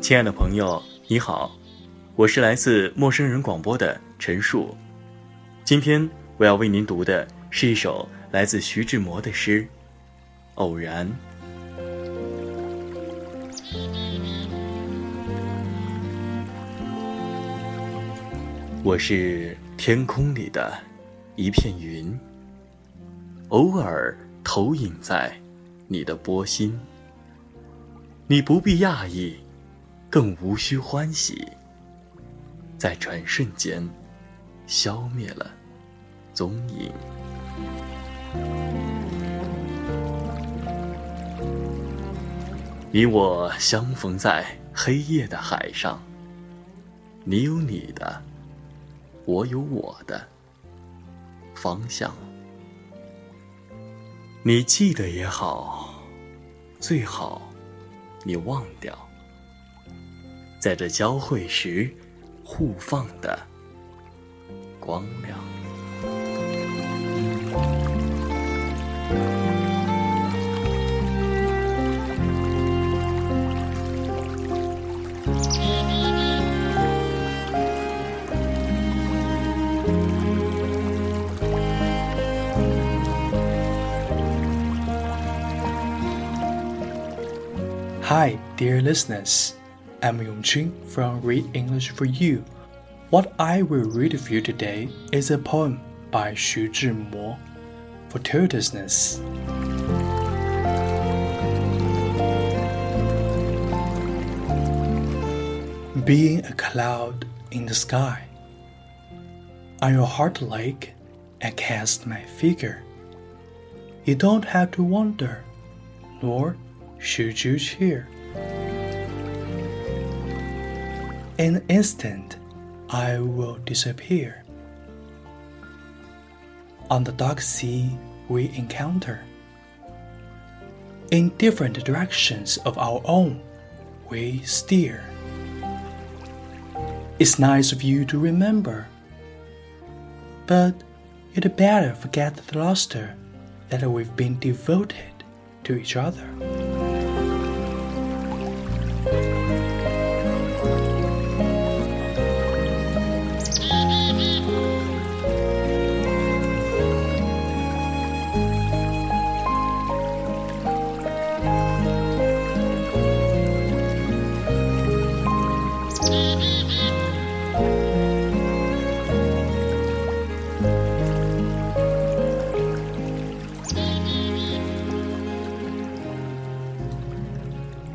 亲爱的朋友，你好，我是来自陌生人广播的陈树。今天我要为您读的是一首来自徐志摩的诗《偶然》。我是天空里的一片云，偶尔投影在你的波心。你不必讶异。更无需欢喜，在转瞬间消灭了踪影。你我相逢在黑夜的海上，你有你的，我有我的方向。你记得也好，最好你忘掉。在这交汇时，互放的光亮。Hi, dear listeners. I'm Yongqing from Read English for You. What I will read for you today is a poem by Xu Zhimo, Fortuitousness. Being a cloud in the sky, on your heart lake, I cast my figure. You don't have to wonder, nor should you cheer. In an instant, I will disappear. On the dark sea, we encounter. In different directions of our own, we steer. It's nice of you to remember, but you'd better forget the luster that we've been devoted to each other.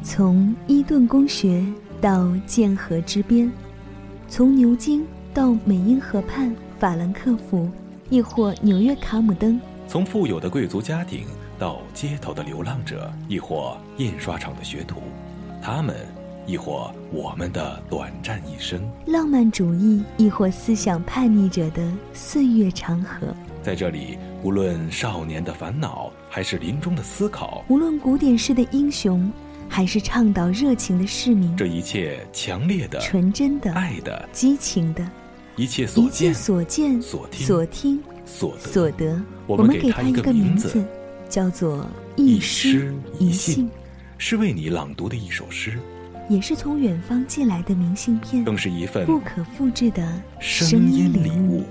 从伊顿公学到剑河之边，从牛津到美因河畔法兰克福，亦或纽约卡姆登；从富有的贵族家庭到街头的流浪者，亦或印刷厂的学徒，他们，亦或我们的短暂一生；浪漫主义，亦或思想叛逆者的岁月长河。在这里，无论少年的烦恼，还是临终的思考；无论古典式的英雄。还是倡导热情的市民，这一切强烈的、纯真的、爱的、激情的，一切所见、所见、所听、所听、所得，我们给他一个名字，叫做一诗一信，是为你朗读的一首诗，也是从远方寄来的明信片，更是一份不可复制的声音礼物。